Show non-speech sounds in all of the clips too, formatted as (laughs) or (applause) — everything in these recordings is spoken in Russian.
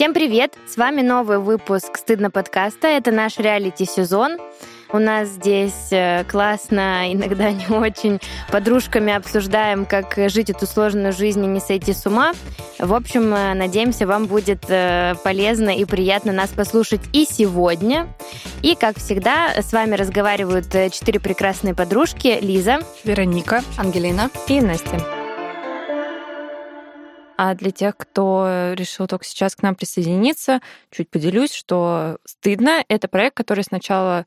Всем привет! С вами новый выпуск «Стыдно подкаста». Это наш реалити-сезон. У нас здесь э, классно, иногда не очень. Подружками обсуждаем, как жить эту сложную жизнь и не сойти с ума. В общем, э, надеемся, вам будет э, полезно и приятно нас послушать и сегодня. И, как всегда, с вами разговаривают четыре прекрасные подружки. Лиза, Вероника, Ангелина и Настя. А для тех, кто решил только сейчас к нам присоединиться, чуть поделюсь, что «Стыдно» — это проект, который сначала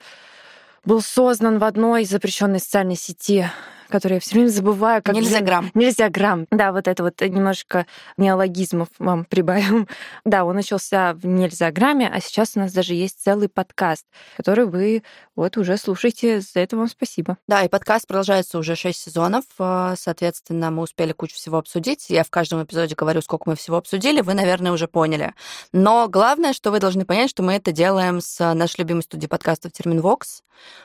был создан в одной запрещенной социальной сети которые я все время забываю. Как нельзя грамм. Нельзя грамм. Да, вот это вот немножко неологизмов вам (laughs) прибавим. Да, он начался в нельзя грамме, а сейчас у нас даже есть целый подкаст, который вы вот уже слушаете. За это вам спасибо. Да, и подкаст продолжается уже 6 сезонов. А, соответственно, мы успели кучу всего обсудить. Я в каждом эпизоде говорю, сколько мы всего обсудили. Вы, наверное, уже поняли. Но главное, что вы должны понять, что мы это делаем с нашей любимой студией подкастов Терминвокс.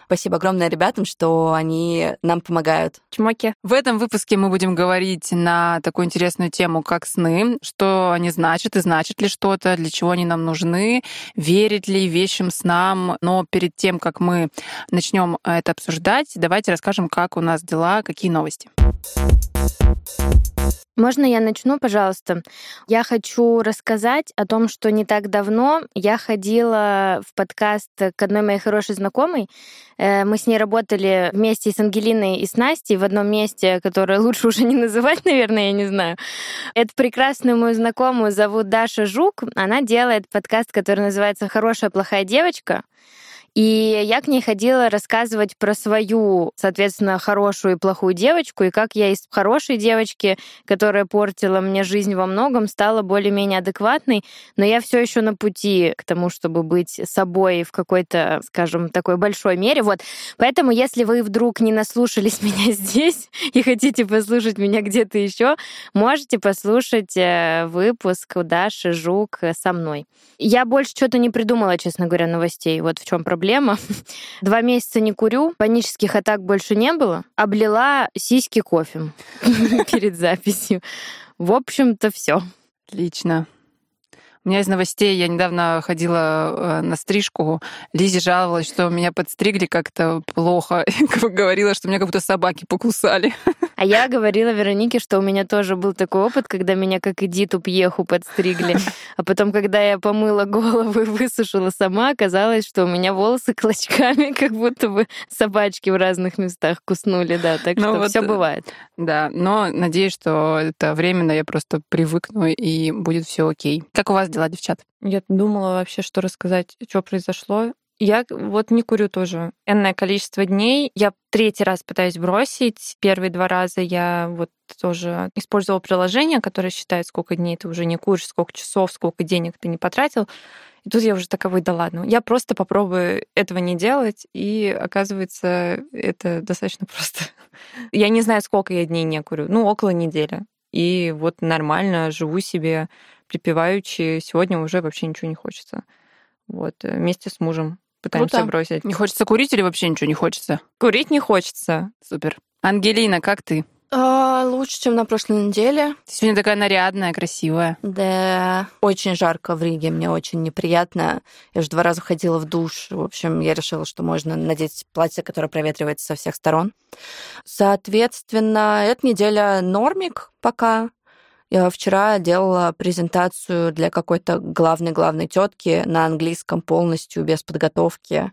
Спасибо огромное ребятам, что они нам помогают Чмоки. В этом выпуске мы будем говорить на такую интересную тему, как сны, что они значат и значит ли что-то, для чего они нам нужны, верить ли вещим снам. Но перед тем, как мы начнем это обсуждать, давайте расскажем, как у нас дела, какие новости. Можно я начну, пожалуйста? Я хочу рассказать о том, что не так давно я ходила в подкаст к одной моей хорошей знакомой. Э, мы с ней работали вместе с Ангелиной и с Настей в одном месте, которое лучше уже не называть, (laughs) наверное, я не знаю. Эту прекрасную мою знакомую зовут Даша Жук. Она делает подкаст, который называется «Хорошая плохая девочка». И я к ней ходила рассказывать про свою, соответственно, хорошую и плохую девочку, и как я из хорошей девочки, которая портила мне жизнь во многом, стала более-менее адекватной, но я все еще на пути к тому, чтобы быть собой в какой-то, скажем, такой большой мере. Вот. Поэтому, если вы вдруг не наслушались (laughs) меня здесь и хотите послушать меня где-то еще, можете послушать э, выпуск Даши Жук со мной. Я больше что-то не придумала, честно говоря, новостей. Вот в чем проблема проблема. (laughs) Два месяца не курю, панических атак больше не было. Облила сиськи кофе (laughs) перед записью. В общем-то, все. Отлично. У меня из новостей, я недавно ходила э, на стрижку, Лизе жаловалась, что меня подстригли как-то плохо. (laughs) Говорила, что меня как будто собаки покусали. А я говорила Веронике, что у меня тоже был такой опыт, когда меня как Эдиту Пьеху подстригли. А потом, когда я помыла голову и высушила сама, оказалось, что у меня волосы клочками, (laughs) как будто бы собачки в разных местах куснули, да. Так ну что вот, все бывает. Да, но надеюсь, что это временно, я просто привыкну и будет все окей. Как у вас дела, девчат? Я думала вообще, что рассказать, что произошло. Я вот не курю тоже энное количество дней. Я третий раз пытаюсь бросить. Первые два раза я вот тоже использовала приложение, которое считает, сколько дней ты уже не куришь, сколько часов, сколько денег ты не потратил. И тут я уже таковой, да ладно. Я просто попробую этого не делать, и оказывается, это достаточно (laughs) просто. Я не знаю, сколько я дней не курю. Ну, около недели. И вот нормально живу себе припеваючи. Сегодня уже вообще ничего не хочется. Вот, э, вместе с мужем пытаемся Круто. бросить. Не хочется курить или вообще ничего не хочется? Курить не хочется. Супер. Ангелина, как ты? А, лучше, чем на прошлой неделе. Ты сегодня такая нарядная, красивая. Да, очень жарко в Риге, мне очень неприятно. Я уже два раза ходила в душ. В общем, я решила, что можно надеть платье, которое проветривается со всех сторон. Соответственно, эта неделя нормик пока. Я вчера делала презентацию для какой-то главной-главной тетки на английском полностью, без подготовки.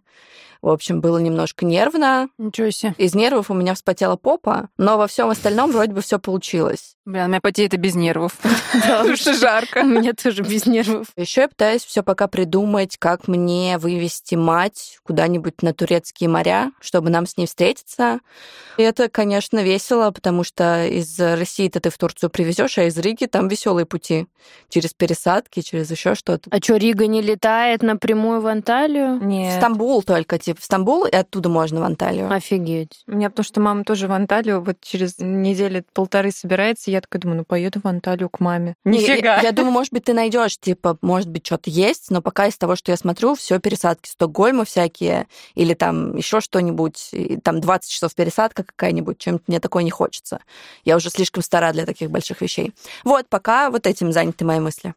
В общем, было немножко нервно. Ничего себе. Из нервов у меня вспотела попа, но во всем остальном вроде бы все получилось. Бля, у меня потеет и без нервов. (laughs) Потому что жарко. У меня тоже без нервов. Еще я пытаюсь все пока придумать, как мне вывести мать куда-нибудь на турецкие моря, чтобы нам с ней встретиться. И это, конечно, весело, потому что из России-то ты в Турцию привезешь, а из Риги там веселые пути. Через пересадки, через еще что-то. А что, Рига не летает напрямую в Анталию? Нет. Стамбул только, типа в Стамбул, и оттуда можно в Анталию. Офигеть. У меня потому что мама тоже в Анталию вот через недели полторы собирается, я такая думаю, ну поеду в Анталию к маме. Нифига. Я, я думаю, может быть, ты найдешь, типа, может быть, что-то есть, но пока из того, что я смотрю, все пересадки Стокгольма всякие, или там еще что-нибудь, там 20 часов пересадка какая-нибудь, чем-то мне такое не хочется. Я уже слишком стара для таких больших вещей. Вот, пока вот этим заняты мои мысли.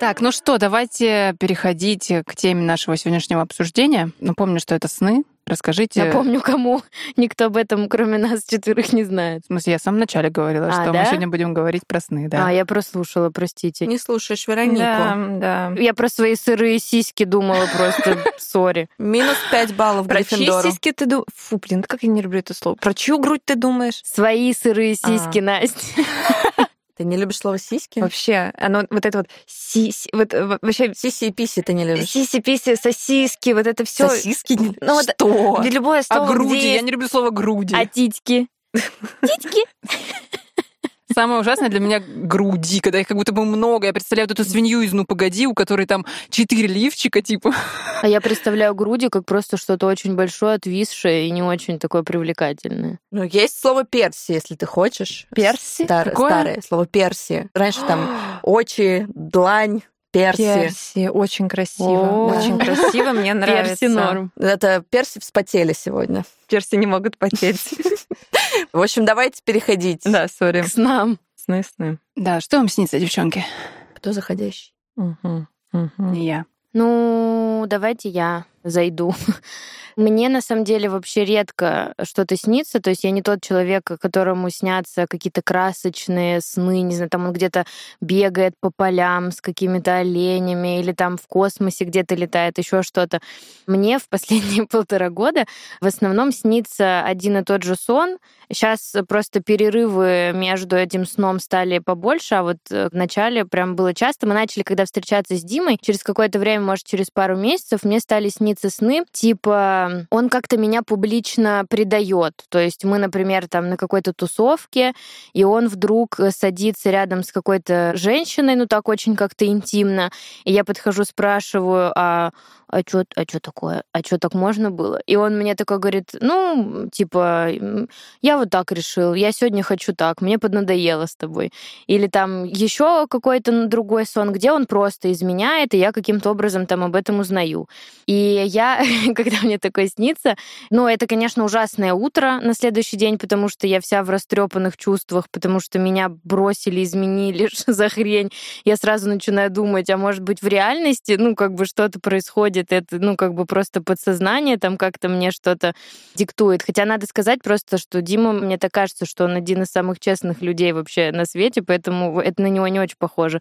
Так, ну что, давайте переходить к теме нашего сегодняшнего обсуждения. Напомню, что это сны. Расскажите. Напомню, кому (laughs) никто об этом, кроме нас четверых, не знает. В смысле, я в самом начале говорила, А, что да? мы сегодня будем говорить про сны, да. А, я прослушала, простите. Не слушаешь Веронику. Да, да. Я про свои сырые сиськи думала просто, (laughs) сори. Минус 5 баллов Про чьи сиськи ты думаешь? Фу, блин, как я не люблю это слово. Про чью грудь ты думаешь? Свои сырые А. сиськи, Настя. (laughs) Ты не любишь слово сиськи? Вообще, оно вот это вот сиси, вот э, вообще Сиси и писи ты не любишь. сиси-писи, сосиски, вот это все. Сосиски не Ну вот Что? Для любое А слово, груди? где Я не люблю слово груди. А титьки? (laughs) (laughs) Титьки? Самое ужасное для меня груди, когда их как будто бы много. Я представляю вот эту свинью из «Ну, погоди», у которой там четыре лифчика, типа. А я представляю груди как просто что-то очень большое, отвисшее и не очень такое привлекательное. Ну, есть слово перси, если ты хочешь. Перси? Стар- Какое? Старое слово перси. Раньше там (gasps) очи, длань, перси. Перси, очень красиво, О. очень красиво, мне (laughs) нравится. Перси норм. Это перси вспотели сегодня. Перси не могут потеть. (laughs) (laughs) В общем, давайте переходить. Да, сори. К снам. Сны, сны. Да, что вам снится, девчонки? Кто заходящий? Мгм, мгм. Не я. Ну, давайте я зайду. (laughs) Мне на самом деле вообще редко что-то снится, то есть я не тот человек, которому снятся какие-то красочные сны, не знаю, там он где-то бегает по полям с какими-то оленями или там в космосе где-то летает, еще что-то. Мне в последние (laughs) полтора года в основном снится один и тот же сон. Сейчас просто перерывы между этим сном стали побольше, а вот э, в начале прям было часто. Мы начали, когда встречаться с Димой, через какое-то время, может, через пару месяцев, мне стали сниться сны, типа он как-то меня публично предает. То есть мы, например, там на какой-то тусовке, и он вдруг э, садится рядом с какой-то женщиной, ну так очень как-то интимно, и я подхожу, спрашиваю, а а что а чё такое? А что так можно было? И он мне такой говорит, ну, типа, я вот так решил, я сегодня хочу так, мне поднадоело с тобой. Или там еще какой-то другой сон, где он просто изменяет, и я каким-то образом там об этом узнаю. И я, (laughs) когда мне такое снится, ну, это, конечно, ужасное утро на следующий день, потому что я вся в растрепанных чувствах, потому что меня бросили, изменили, что (laughs) за хрень. Я сразу начинаю думать, а может быть, в реальности, ну, как бы что-то происходит, это, ну, как бы просто подсознание там как-то мне что-то диктует. Хотя надо сказать просто, что Дима, мне так кажется, что он один из самых честных людей вообще на свете, поэтому это на него не очень похоже.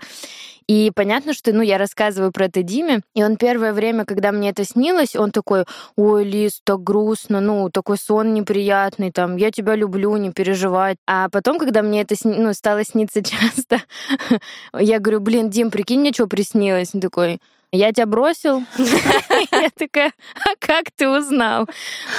И понятно, что, ну, я рассказываю про это Диме, и он первое время, когда мне это снилось, он такой, ой, Лиз, так грустно, ну, такой сон неприятный, там, я тебя люблю, не переживай. А потом, когда мне это сни- ну, стало сниться (laughs) часто, я говорю, блин, Дим, прикинь, мне что приснилось? Он такой, я тебя бросил. (laughs) Я такая, а как ты узнал?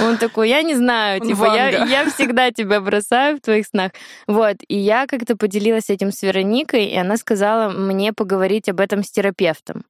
Он такой, я не знаю, типа, я, я всегда тебя бросаю в твоих снах. Вот, и я как-то поделилась этим с Вероникой, и она сказала мне поговорить об этом с терапевтом,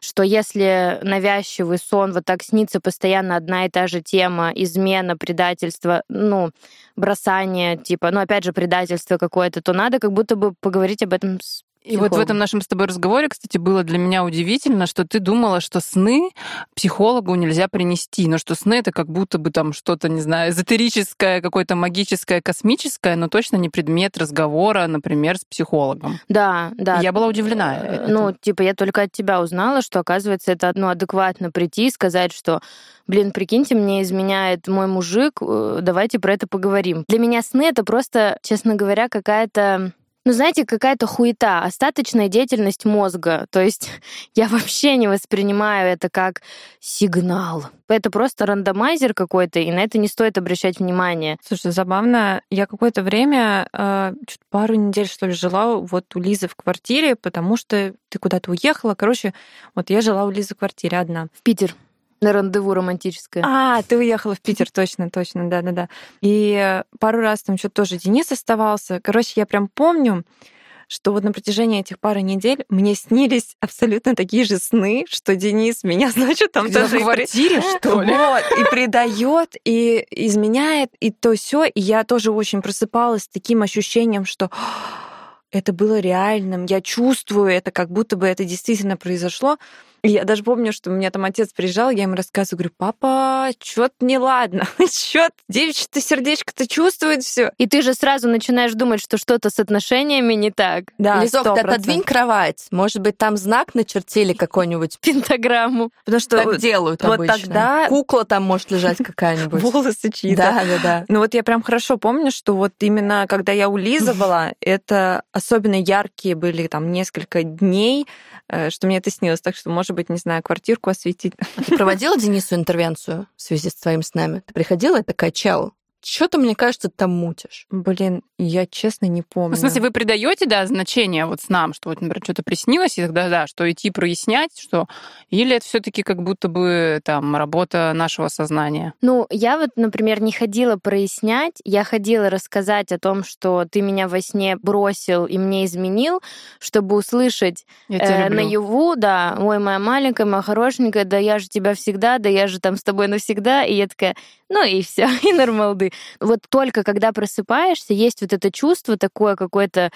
что если навязчивый сон вот так снится постоянно одна и та же тема, измена, предательство, ну, бросание, типа, ну, опять же, предательство какое-то, то надо как будто бы поговорить об этом с И вот в этом нашем с тобой разговоре, кстати, было для меня удивительно, что ты думала, что сны психологу нельзя принести, но что сны это как будто бы там что-то, не знаю, эзотерическое, какое-то магическое, космическое, но точно не предмет разговора, например, с психологом. Да, да. Я была удивлена. Э, этому. Ну, типа, я только от тебя узнала, что, оказывается, это одно адекватно прийти и сказать, что, блин, прикиньте, мне изменяет мой мужик, э, давайте про это поговорим. Для меня сны — это просто, честно говоря, какая-то ну, знаете, какая-то хуета, остаточная деятельность мозга. То есть (laughs) я вообще не воспринимаю это как сигнал. Это просто рандомайзер какой-то, и на это не стоит обращать внимание. Слушай, забавно. Я какое-то время, э, пару недель, что ли, жила вот у Лизы в квартире, потому что ты куда-то уехала. Короче, вот я жила у Лизы в квартире одна. В Питер на рандеву романтическое. А, ты уехала в Питер, точно, точно, да-да-да. И э, пару раз там что-то тоже Денис оставался. Короче, я прям помню, что вот на протяжении этих пары недель мне снились абсолютно такие же сны, что Денис меня, (laughs) значит, там тоже в и при- квартире, что ли? Вот, и предает, и изменяет, и то все. И я тоже очень просыпалась с таким ощущением, что это было реальным, я чувствую это, как будто бы это действительно произошло. Я даже помню, что у меня там отец приезжал, я ему рассказываю, говорю, папа, что-то неладно, (laughs) что-то девичье-то сердечко-то чувствует все. И ты же сразу начинаешь думать, что что-то с отношениями не так. Да, Лизок, ты отодвинь кровать. Может быть, там знак начертили какой-нибудь. (laughs) Пентаграмму. Потому что так делают вот обычно. тогда... Кукла там может лежать (laughs) какая-нибудь. Волосы чьи-то. Да, да, да. Ну вот я прям хорошо помню, что вот именно когда я улизывала, это особенно яркие были там несколько дней, что мне это снилось. Так что, может быть, не знаю, квартирку осветить. Ты проводила Денису интервенцию в связи с твоими снами? Ты приходила и такая, чел, что-то, мне кажется, ты там мутишь. Блин, я честно не помню. Ну, в смысле, вы придаете, да, значение вот с нам, что вот, например, что-то приснилось, и тогда, да, что идти прояснять, что... Или это все таки как будто бы там работа нашего сознания? Ну, я вот, например, не ходила прояснять, я ходила рассказать о том, что ты меня во сне бросил и мне изменил, чтобы услышать э, наяву, да, ой, моя маленькая, моя хорошенькая, да я же тебя всегда, да я же там с тобой навсегда, и я такая, ну и все, (laughs) и нормалды. Вот только когда просыпаешься, есть вот это чувство такое какое-то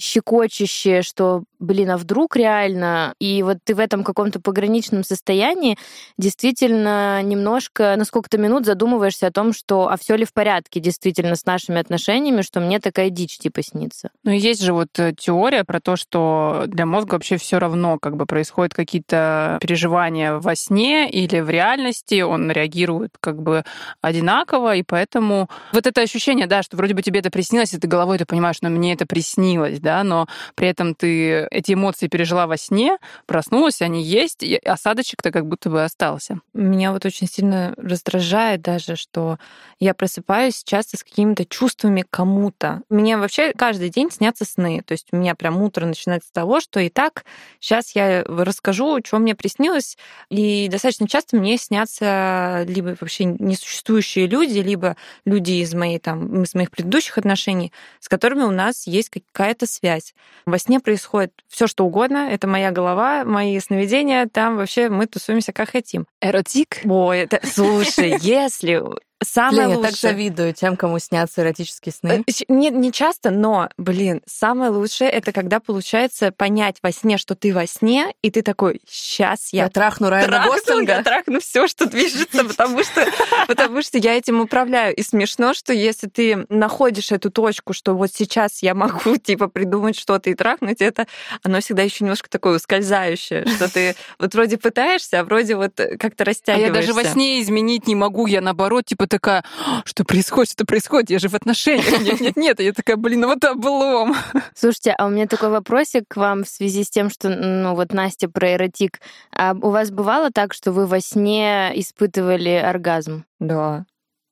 щекочущее, что, блин, а вдруг реально? И вот ты в этом каком-то пограничном состоянии действительно немножко на сколько-то минут задумываешься о том, что а все ли в порядке действительно с нашими отношениями, что мне такая дичь типа снится. Ну, есть же вот э, теория про то, что для мозга вообще все равно, как бы происходят какие-то переживания во сне или в реальности, он реагирует как бы одинаково, и поэтому вот это ощущение, да, что вроде бы тебе это приснилось, и ты головой ты понимаешь, что мне это приснилось, да, но при этом ты эти эмоции пережила во сне, проснулась, они есть, и осадочек-то как будто бы остался. Меня вот очень сильно раздражает даже, что я просыпаюсь часто с какими-то чувствами кому-то. Мне вообще каждый день снятся сны. То есть у меня прям утро начинается с того, что и так сейчас я расскажу, что мне приснилось, и достаточно часто мне снятся либо вообще несуществующие люди, либо люди из моей там из моих предыдущих отношений, с которыми у нас есть какая-то связь. Во сне происходит все, что угодно. Это моя голова, мои сновидения. Там вообще мы тусуемся как хотим. Эротик? Ой, это... Слушай, (laughs) если Самое блин, лучшее. я так завидую тем, кому снятся эротические сны. Э, не, не часто, но, блин, самое лучшее это когда получается понять во сне, что ты во сне, и ты такой, сейчас я, я трахну Райана Гослинга. Я трахну все, что движется, (laughs) потому что, потому что я этим управляю. И смешно, что если ты находишь эту точку, что вот сейчас я могу, (laughs) типа, придумать что-то и трахнуть, это оно всегда еще немножко такое ускользающее, что ты вот вроде пытаешься, а вроде вот как-то растягиваешься. А я даже во сне изменить не могу, я наоборот, типа, такая, «А, что происходит, что происходит, я же в отношениях. Нет, нет, нет. Я такая, блин, ну вот облом. Слушайте, а у меня такой вопросик к вам в связи с тем, что, ну вот Настя про эротик. А у вас бывало так, что вы во сне испытывали оргазм? Да.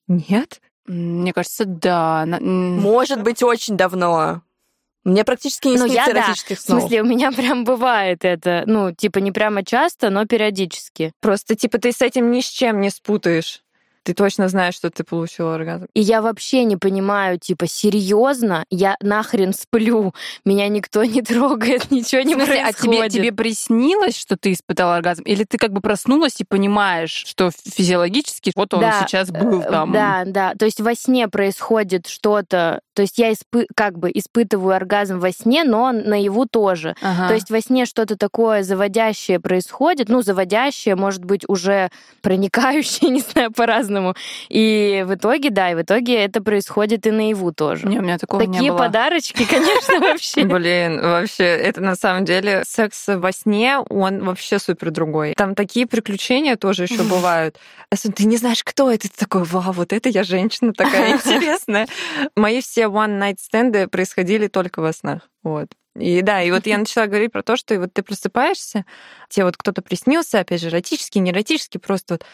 Нет? Мне кажется, да. Может быть, очень давно. Мне практически не ну, снится я, эротических да. снов. В смысле, у меня прям бывает это. Ну, типа, не прямо часто, но периодически. Просто, типа, ты с этим ни с чем не спутаешь ты точно знаешь, что ты получила оргазм. И я вообще не понимаю, типа, серьезно, я нахрен сплю, меня никто не трогает, ничего не смысле, происходит. А тебе, тебе приснилось, что ты испытала оргазм? Или ты как бы проснулась и понимаешь, что физиологически вот он да, сейчас был э, там? Да, да. То есть во сне происходит что-то, то есть я испы как бы испытываю оргазм во сне, но наяву тоже. Ага. То есть во сне что-то такое заводящее происходит, ну, заводящее, может быть, уже проникающее, (laughs) не знаю, по-разному. И в итоге, да, и в итоге это происходит и наяву тоже. Не, у меня такого Такие не было. подарочки, конечно, (laughs) вообще. Блин, вообще, это на самом деле секс во сне, он вообще супер другой. Там такие приключения тоже еще бывают. Ты не знаешь, кто это, такой, вау, вот это я женщина такая (laughs) интересная. Мои все one-night стенды происходили только во снах. Вот. И да, и вот я (laughs) начала говорить про то, что вот ты просыпаешься, тебе вот кто-то приснился, опять же, эротический, не эротический, просто вот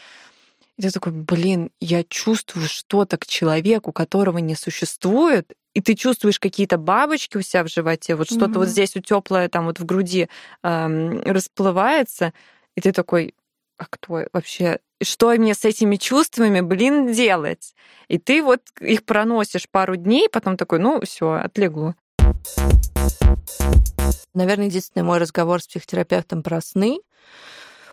и ты такой, блин, я чувствую что-то к человеку, которого не существует, и ты чувствуешь какие-то бабочки у себя в животе, вот что-то mm-hmm. вот здесь у теплое там вот в груди эм, расплывается, и ты такой, а кто вообще, что мне с этими чувствами, блин, делать? И ты вот их проносишь пару дней, потом такой, ну все, отлегло. Наверное, единственный мой разговор с психотерапевтом про сны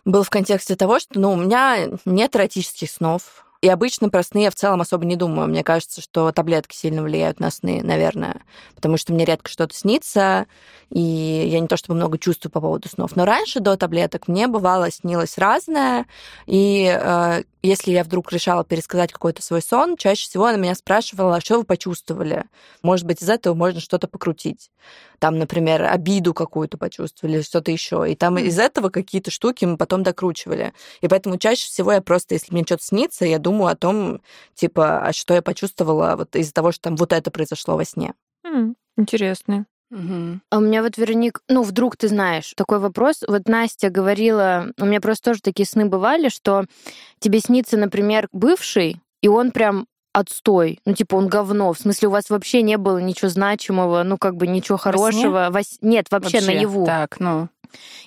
был в контексте того, что ну, у меня нет эротических снов. И обычно про сны я в целом особо не думаю. Мне кажется, что таблетки сильно влияют на сны, наверное. Потому что мне редко что-то снится, и я не то чтобы много чувствую по поводу снов. Но раньше, до таблеток, мне бывало снилось разное. И э, если я вдруг решала пересказать какой-то свой сон, чаще всего она меня спрашивала, что вы почувствовали. Может быть, из этого можно что-то покрутить. Там, например, обиду какую-то почувствовали, что-то еще. И там из этого какие-то штуки мы потом докручивали. И поэтому чаще всего я просто, если мне что-то снится, я думаю о том, типа, а что я почувствовала вот из-за того, что там вот это произошло во сне. М, Интересно. Мгм. А у меня вот, Вероник, ну, вдруг ты знаешь, такой вопрос. Вот Настя говорила, у меня просто тоже такие сны бывали, что тебе снится, например, бывший, и он прям отстой. Ну, типа, он говно. В смысле, у вас вообще не было ничего значимого, ну, как бы ничего сне? хорошего. Во с- Нет, вообще, наяву. Так, ну.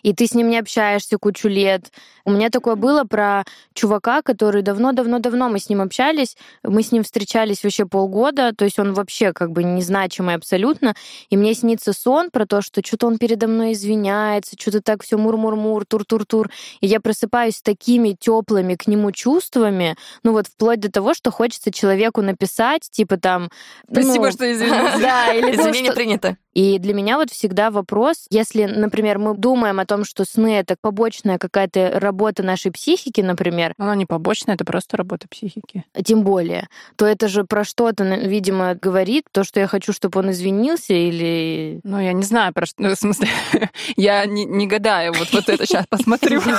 И ты с ним не общаешься кучу лет. У меня такое было про чувака, который давно-давно-давно мы с ним общались, мы с ним встречались вообще полгода, то есть он вообще как бы незначимый абсолютно. И мне снится сон про то, что что-то он передо мной извиняется, что-то так все мур-мур-мур, тур-тур-тур. И я просыпаюсь с такими теплыми к нему чувствами, ну вот вплоть до того, что хочется человеку написать, типа там... Спасибо, ну, что извинился. (laughs) Да, или ну, не что- принято. И для меня вот всегда вопрос, если, например, мы думаем о том, что сны — это побочная какая-то работа нашей психики, например, Оно не побочное, это просто работа психики. тем более, то это же про что-то, видимо, говорит, то, что я хочу, чтобы он извинился, или... Ну, я не знаю, про что... ну, в смысле, (laughs) я не, не гадаю, вот, вот это сейчас посмотрю. (laughs)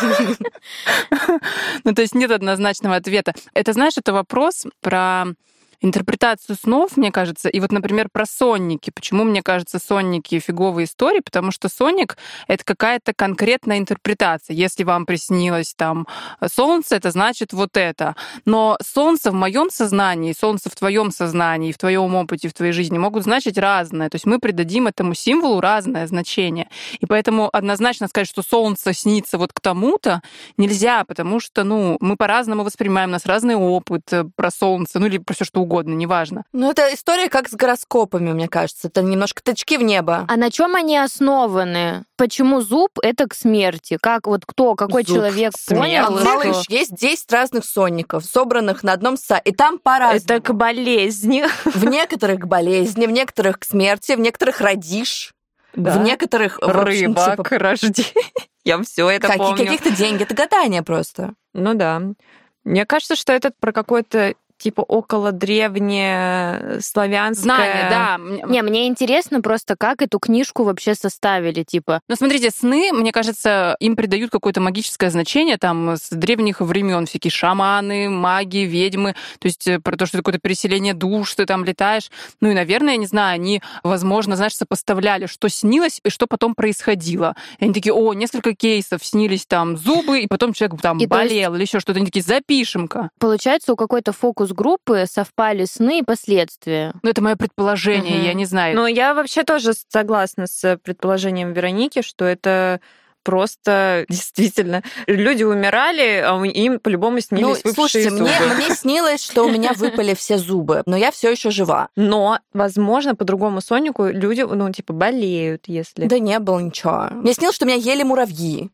(laughs) Ну, то есть нет однозначного ответа. Это, знаешь, это вопрос про интерпретацию снов, мне кажется, и вот, например, про сонники. Почему, мне кажется, сонники фиговые истории? Потому что сонник — это какая-то конкретная интерпретация. Если вам приснилось там солнце, это значит вот это. Но солнце в моем сознании, солнце в твоем сознании, в твоем опыте, в твоей жизни могут значить разное. То есть мы придадим этому символу разное значение. И поэтому однозначно сказать, что солнце снится вот к тому-то, нельзя, потому что, ну, мы по-разному воспринимаем, у нас разный опыт э, про солнце, ну или про все что неважно. Ну, это история как с гороскопами, мне кажется. Это немножко тычки в небо. А на чем они основаны? Почему зуб — это к смерти? Как вот кто, какой Зуб человек понял, Малыш, есть 10 разных сонников, собранных на одном сайте. И там по-разному. это к болезни? В некоторых к болезни, в некоторых к смерти, в некоторых родишь, в некоторых... в общем, Рыба типа, (laughs) к рождению. Я все это какие- помню. каких-то деньги. Это гадание просто. Ну да. Мне кажется, что это про какое-то типа около древнее славянское. Знание, да. Не, мне интересно просто, как эту книжку вообще составили, типа. Но смотрите, сны, мне кажется, им придают какое-то магическое значение там с древних времен всякие шаманы, маги, ведьмы, то есть э, про то, что это какое-то переселение душ, ты там летаешь. Ну и, наверное, я не знаю, они, возможно, знаешь, сопоставляли, что снилось и что потом происходило. И они такие, о, несколько кейсов снились там зубы, и потом человек там И то есть- болел или еще что-то. Они такие, запишем-ка. Получается, у какой-то фокус-группы совпали сны и последствия. Ну, это мое предположение, Мгм. я не знаю. Но я вообще тоже согласна с предположением Вероники, что это просто действительно люди умирали, а им по-любому снились Ну, слушайте, зубы. мне, мне (laughs) снилось, что у меня выпали все зубы, но я все еще жива. Но, возможно, по другому сонику люди, ну, типа, болеют, если... Да не было ничего. Мне снилось, что меня ели муравьи.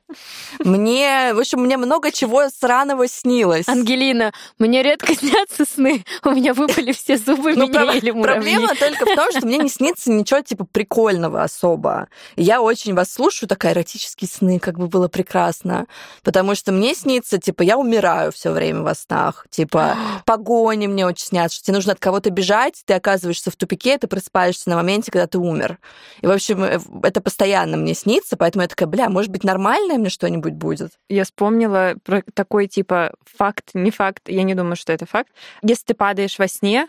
Мне, в общем, мне много чего сраного снилось. Ангелина, мне редко (laughs) снятся сны. У меня выпали все зубы, Ну, меня проб- ели муравьи. Проблема только в том, что мне не снится ничего типа прикольного особо. Я очень вас слушаю, такая эротические сны, как бы было прекрасно. Потому что мне снится, типа, я умираю все время во снах. Типа, (gasps) погони мне очень снятся, что тебе нужно от кого-то бежать, ты оказываешься в тупике, ты просыпаешься на моменте, когда ты умер. И, в общем, э, это постоянно мне снится, поэтому я такая, бля, может быть, нормальное мне что-нибудь будет? Я вспомнила про такой, типа, факт, не факт, я не думаю, что это факт. Если ты падаешь во сне,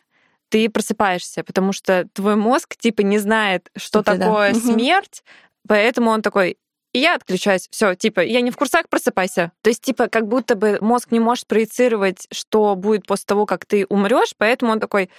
ты просыпаешься, потому что твой мозг, типа, не знает, что да. такое Мгм. смерть, поэтому он такой, и я отключаюсь. Все, типа, я не в курсах, просыпайся. То есть, типа, как будто бы мозг не может проецировать, что будет после того, как ты умрешь, поэтому он такой,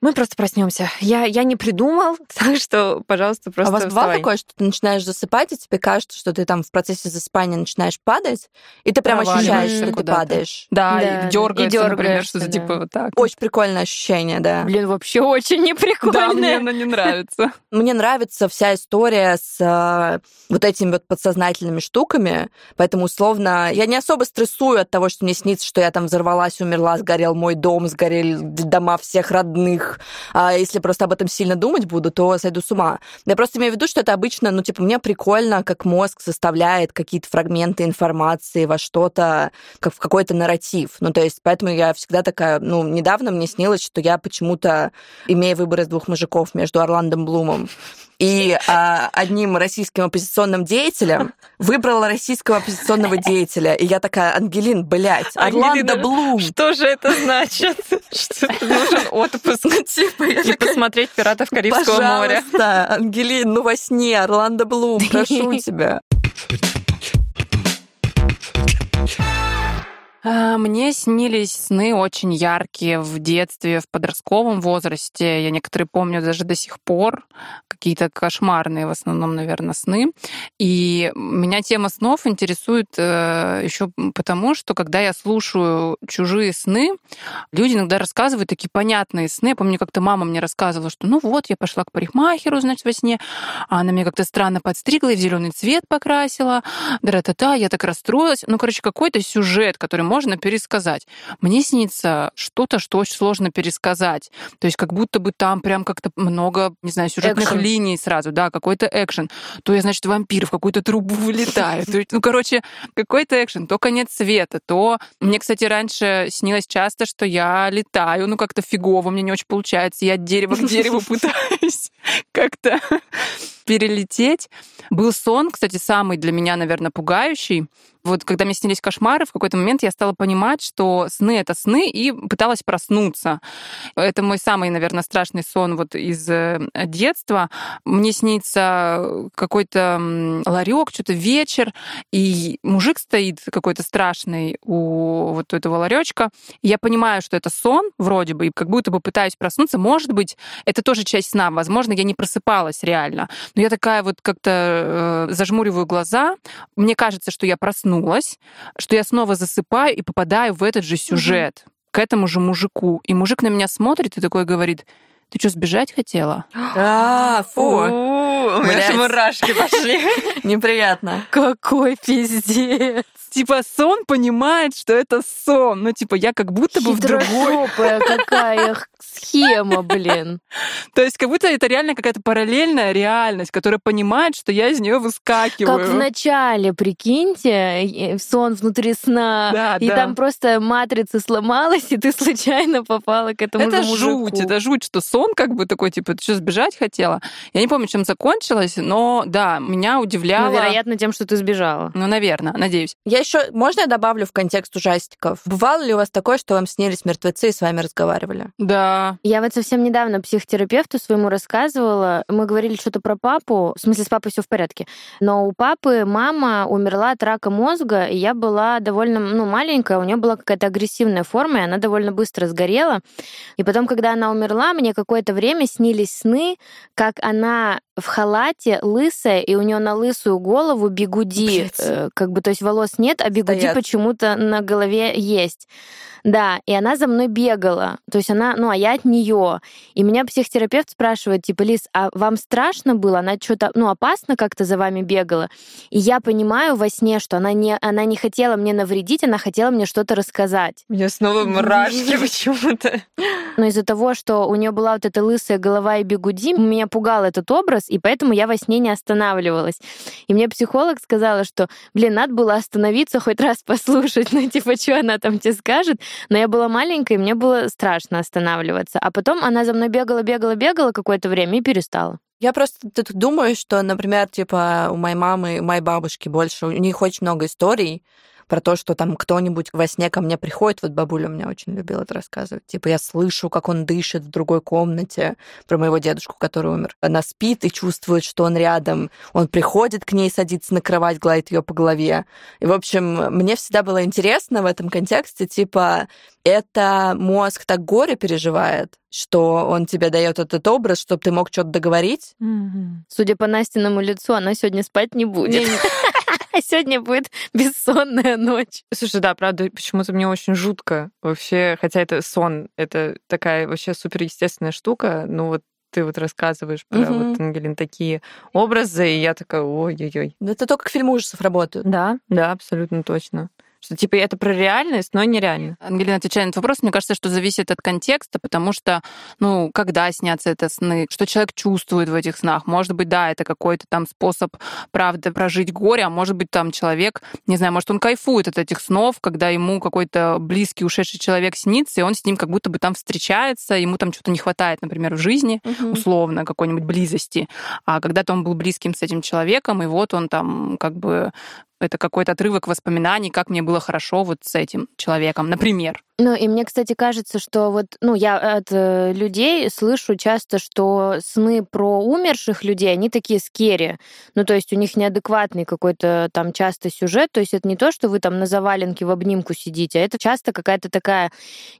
Мы просто проснемся. Я, я не придумал, (laughs) так что, пожалуйста, просто А у вас бывало такое, что ты начинаешь засыпать, и тебе кажется, что ты там в процессе засыпания начинаешь падать, и ты прям ощущаешь, что ты падаешь. Да, Да, и дергается, и например, дёргаешься, что-то да. типа вот так. Очень прикольное ощущение, да. Блин, вообще очень неприкольно. (laughs) Да, мне она не нравится. Мне нравится вся история с э, вот этими вот подсознательными штуками, поэтому условно я не особо стрессую от того, что мне снится, что я там взорвалась, умерла, сгорел мой дом, сгорели дома всех родных. А если просто об этом сильно думать буду, то сойду с ума. Я просто имею в виду, что это обычно, ну, типа, мне прикольно, как мозг составляет какие-то фрагменты информации во что-то, как в какой-то нарратив. Ну, то есть, поэтому я всегда такая, ну, недавно мне снилось, что я почему-то, имея выбор из двух мужиков между Орландом Блумом и а, одним российским оппозиционным деятелем выбрала российского оппозиционного деятеля. И я такая, Ангелин, блядь, Орландо Блум. Что же это значит? (laughs) Что нужен отпуск Ну, типа, и такая, посмотреть «Пиратов Карибского моря». Пожалуйста, Ангелин, ну во сне, Орландо Блум, прошу (laughs) тебя. А, Мне снились сны очень яркие в детстве, в подростковом возрасте. Я некоторые помню даже до сих пор. Какие-то кошмарные в основном, наверное, сны. И меня тема снов интересует еще потому, что когда я слушаю чужие сны, люди иногда рассказывают такие понятные сны. Я помню, как-то мама мне рассказывала, что ну вот, я пошла к парикмахеру, значит, во сне, а она меня как-то странно подстригла и в зеленый цвет покрасила. Да-та-та, я так расстроилась. Ну, короче, какой-то сюжет, который можно пересказать. Мне снится что-то, что очень сложно пересказать. То есть как будто бы там прям как-то много, не знаю, сюжетных Экшен. линий сразу, да, какой-то экшен. То я, значит, вампир в какую-то трубу (laughs) вылетает. Ну, короче, какой-то экшен. То конец света, то... Мне, кстати, раньше снилось часто, что я летаю, ну, как-то фигово, мне не очень получается. Я от дерева к дереву (laughs) пытаюсь (laughs) как-то перелететь. Был сон, кстати, самый для меня, наверное, пугающий. Вот когда мне снились кошмары, в какой-то момент я стала понимать, что сны — это сны, и пыталась проснуться. Это мой самый, наверное, страшный сон вот из э, детства. Мне снится какой-то ларек, что-то вечер, и мужик стоит какой-то страшный у вот этого ларечка. Я понимаю, что это сон вроде бы, и как будто бы пытаюсь проснуться. Может быть, это тоже часть сна. Возможно, я не просыпалась реально. Но я такая вот как-то э, зажмуриваю глаза. Мне кажется, что я проснулась, что я снова засыпаю и попадаю в этот же сюжет к этому же мужику. И мужик на меня смотрит и такой говорит, ты что, сбежать хотела? (gasps) А, фу, у меня мурашки пошли. (laughs) неприятно. Какой пиздец. Типа сон понимает, что это сон. Ну, типа, я как будто бы в другой... Какая схема, блин. (laughs) То есть как будто это реально какая-то параллельная реальность, которая понимает, что я из нее выскакиваю. Как в начале, прикиньте, сон внутри сна, Да, и да. там просто матрица сломалась, и ты случайно попала к этому Это жуть, это жуть, что сон как бы такой, типа, ты что, сбежать хотела? Я не помню, чем закончилось, но да, меня удивляло. Ну, вероятно, тем, что ты сбежала. Ну, наверное, надеюсь. Я еще, можно я добавлю в контекст ужастиков? Бывало ли у вас такое, что вам снились мертвецы и с вами разговаривали? Да. Я вот совсем недавно психотерапевту своему рассказывала. Мы говорили что-то про папу. В смысле, с папой все в порядке. Но у папы мама умерла от рака мозга, и я была довольно ну, маленькая, у нее была какая-то агрессивная форма, и она довольно быстро сгорела. И потом, когда она умерла, мне какое-то время снились сны, как она в халате лысая, и у нее на лысую голову бигуди. Э, как бы, то есть волос нет, а бигуди Стоят. почему-то на голове есть. Да, и она за мной бегала. То есть она, ну, а я от нее. И меня психотерапевт спрашивает, типа, Лиз, а вам страшно было? Она что-то, ну, опасно как-то за вами бегала? И я понимаю во сне, что она не, она не хотела мне навредить, она хотела мне что-то рассказать. У меня снова мурашки (laughs) почему-то. Но из-за того, что у нее была вот эта лысая голова и бегуди, меня пугал этот образ, и поэтому я во сне не останавливалась. И мне психолог сказала, что, блин, надо было остановиться хоть раз послушать, (laughs) ну, типа, что она там тебе скажет. Но я была маленькая, и мне было страшно останавливаться. А потом она за мной бегала, бегала, бегала какое-то время и перестала. Я просто тут думаю, что, например, типа у моей мамы, у моей бабушки больше, у них очень много историй про то, что там кто-нибудь во сне ко мне приходит, вот бабуля у меня очень любила это рассказывать, типа я слышу, как он дышит в другой комнате, про моего дедушку, который умер. Она спит и чувствует, что он рядом, он приходит к ней, садится на кровать, гладит ее по голове. И, в общем, мне всегда было интересно в этом контексте, типа, это мозг так горе переживает, что он тебе дает этот образ, чтобы ты мог что-то договорить. Mm-hmm. Судя по Настиному лицу, она сегодня спать не будет. (laughs) Сегодня будет бессонная ночь. Слушай, да, правда, почему-то мне очень жутко вообще, хотя это сон, это такая вообще суперестественная штука, ну вот ты вот рассказываешь про угу. вот, Ангелин, такие образы, и я такая, ой-ой-ой. Это только к фильму ужасов работают. Да, да, абсолютно точно. Что типа это про реальность, но нереально. Ангелина, отвечая на этот вопрос, мне кажется, что зависит от контекста, потому что, ну, когда снятся это сны, что человек чувствует в этих снах. Может быть, да, это какой-то там способ, правда, прожить горе, а может быть, там человек, не знаю, может, он кайфует от этих снов, когда ему какой-то близкий ушедший человек снится, и он с ним как будто бы там встречается, ему там что-то не хватает, например, в жизни, угу. условно, какой-нибудь близости. А когда-то он был близким с этим человеком, и вот он там как бы это какой-то отрывок воспоминаний, как мне было хорошо вот с этим человеком, например. Ну, и мне, кстати, кажется, что вот, ну, я от э, людей слышу часто, что сны про умерших людей, они такие скери. Ну, то есть у них неадекватный какой-то там часто сюжет. То есть это не то, что вы там на заваленке в обнимку сидите, а это часто какая-то такая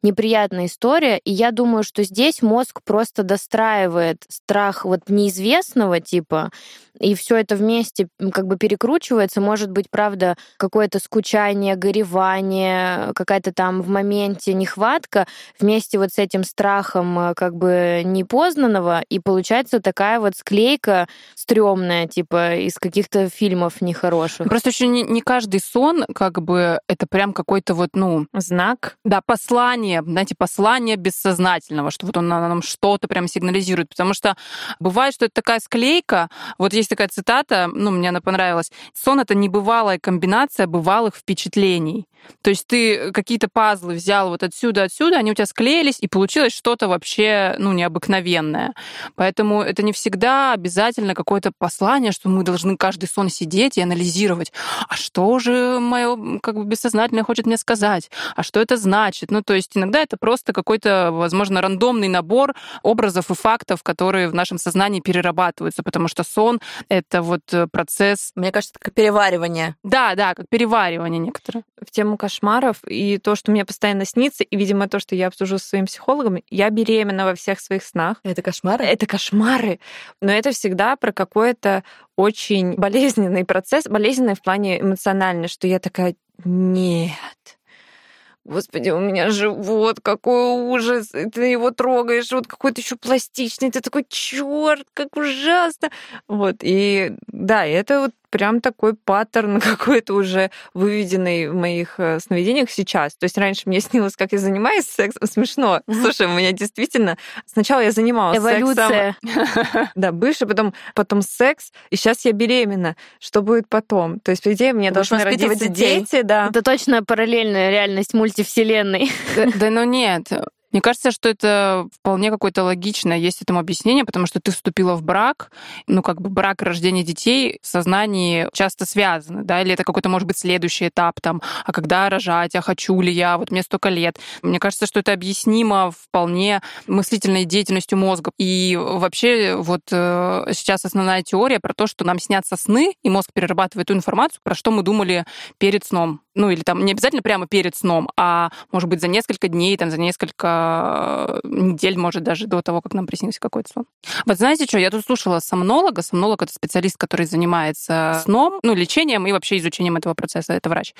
неприятная история. И я думаю, что здесь мозг просто достраивает страх вот неизвестного типа, и все это вместе как бы перекручивается. Может быть, правда, какое-то скучание, горевание, какая-то там в моменте нехватка вместе вот с этим страхом э, как бы непознанного, и получается такая вот склейка стрёмная, типа из каких-то фильмов нехороших. Просто еще не, не каждый сон, как бы, это прям какой-то вот, ну... Знак? Да, послание, знаете, послание бессознательного, что вот он нам что-то прям сигнализирует, потому что бывает, что это такая склейка, вот есть такая цитата, ну, мне она понравилась. Сон — это небывалая комбинация бывалых впечатлений. То есть ты какие-то пазлы взял вот отсюда, отсюда, они у тебя склеились, и получилось что-то вообще, ну, необыкновенное. Поэтому это не всегда обязательно какое-то послание, что мы должны каждый сон сидеть и анализировать. А что же мое как бы бессознательное хочет мне сказать? А что это значит? Ну, то есть иногда это просто какой-то, возможно, рандомный набор образов и фактов, которые в нашем сознании перерабатываются, потому что сон — это вот процесс... Мне кажется, это как переваривание. Да, да, как переваривание некоторое. В тему кошмаров и то, что мне постоянно снится, и, видимо, то, что я обсужу со своим психологом, я беременна во всех своих снах. Это кошмары? Это кошмары. Но это всегда про какой-то очень болезненный процесс, болезненный в плане эмоциональный, что я такая, нет, Господи, у меня живот, какой ужас. И ты его трогаешь, вот какой-то еще пластичный. Ты такой, черт, как ужасно. Вот, и да, это вот прям такой паттерн (laughs) какой-то уже выведенный в моих э, сновидениях сейчас. То есть раньше мне (laughs) снилось, как я занимаюсь сексом. Смешно. Слушай, у меня действительно... Сначала я занималась Эволюция. сексом. (laughs) Да, бывший, потом, потом секс, и сейчас я беременна. Что будет потом? То есть, по идее, мне должны родиться дети, да. Это точно параллельная реальность мультивселенной. Да, да ну нет. Мне кажется, что это вполне какое-то логичное есть этому объяснение, потому что ты вступила в брак, ну, как бы брак и рождение детей в сознании часто связаны, да, или это какой-то, может быть, следующий этап там, а когда рожать, а хочу ли я, вот мне столько лет. Мне кажется, что это объяснимо вполне мыслительной деятельностью мозга. И вообще вот э, сейчас основная теория про то, что нам снятся сны, и мозг перерабатывает ту информацию, про что мы думали перед сном. Ну, или там не обязательно прямо перед сном, а, может быть, за несколько дней, там, за несколько Э, недель, может, даже до того, как нам приснился какой-то сон. Вот знаете что, я тут слушала сомнолога. Сомнолог — это специалист, который занимается сном, ну, лечением и вообще изучением этого процесса, это врач.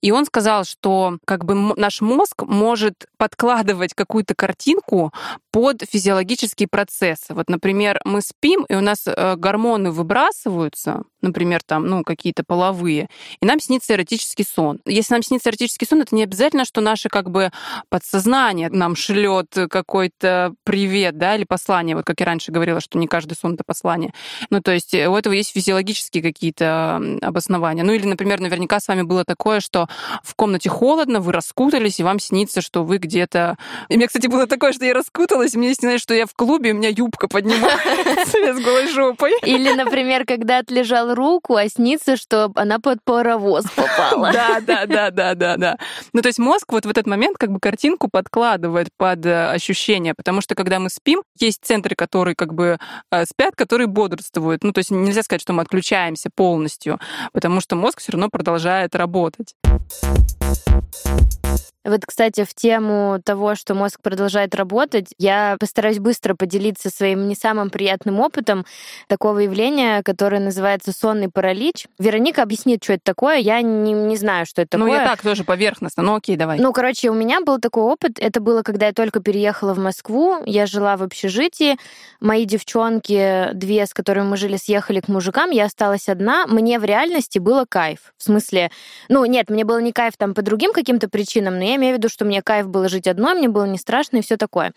И он сказал, что как бы наш мозг может подкладывать какую-то картинку под физиологические процессы. Вот, например, мы спим, и у нас э, гормоны выбрасываются, например, там, ну, какие-то половые, и нам снится эротический сон. Если нам снится эротический сон, это не обязательно, что наше как бы подсознание нам шлет какой-то привет, да, или послание, вот как я раньше говорила, что не каждый сон это послание. Ну, то есть у этого есть физиологические какие-то обоснования. Ну, или, например, наверняка с вами было такое, что в комнате холодно, вы раскутались, и вам снится, что вы где-то... И мне, кстати, было такое, что я раскуталась, мне снилось, что я в клубе, у меня юбка поднимается (laughs) с голой жопой. Или, например, когда отлежал руку, а снится, что она под паровоз попала. (laughs) Да, да, да, да, да, да. Ну, то есть мозг вот в этот момент как бы картинку подкладывает под э, ощущение, потому что когда мы спим, есть центры, которые как бы э, спят, которые бодрствуют. Ну, то есть нельзя сказать, что мы отключаемся полностью, потому что мозг все равно продолжает работать. Вот, кстати, в тему того, что мозг продолжает работать, я постараюсь быстро поделиться своим не самым приятным опытом такого явления, которое называется сонный паралич. Вероника объяснит, что это такое. Я не, не знаю, что это такое. Ну, я так тоже поверхностно. Ну, окей, давай. Ну, короче, у меня был такой опыт. Это было, когда я только переехала в Москву. Я жила в общежитии. Мои девчонки, две, с которыми мы жили, съехали к мужикам. Я осталась одна. Мне в реальности было кайф. В смысле, ну, нет, мне было не кайф там по другим каким-то причинам, но я имею в виду, что мне кайф было жить одной, мне было не страшно и все такое.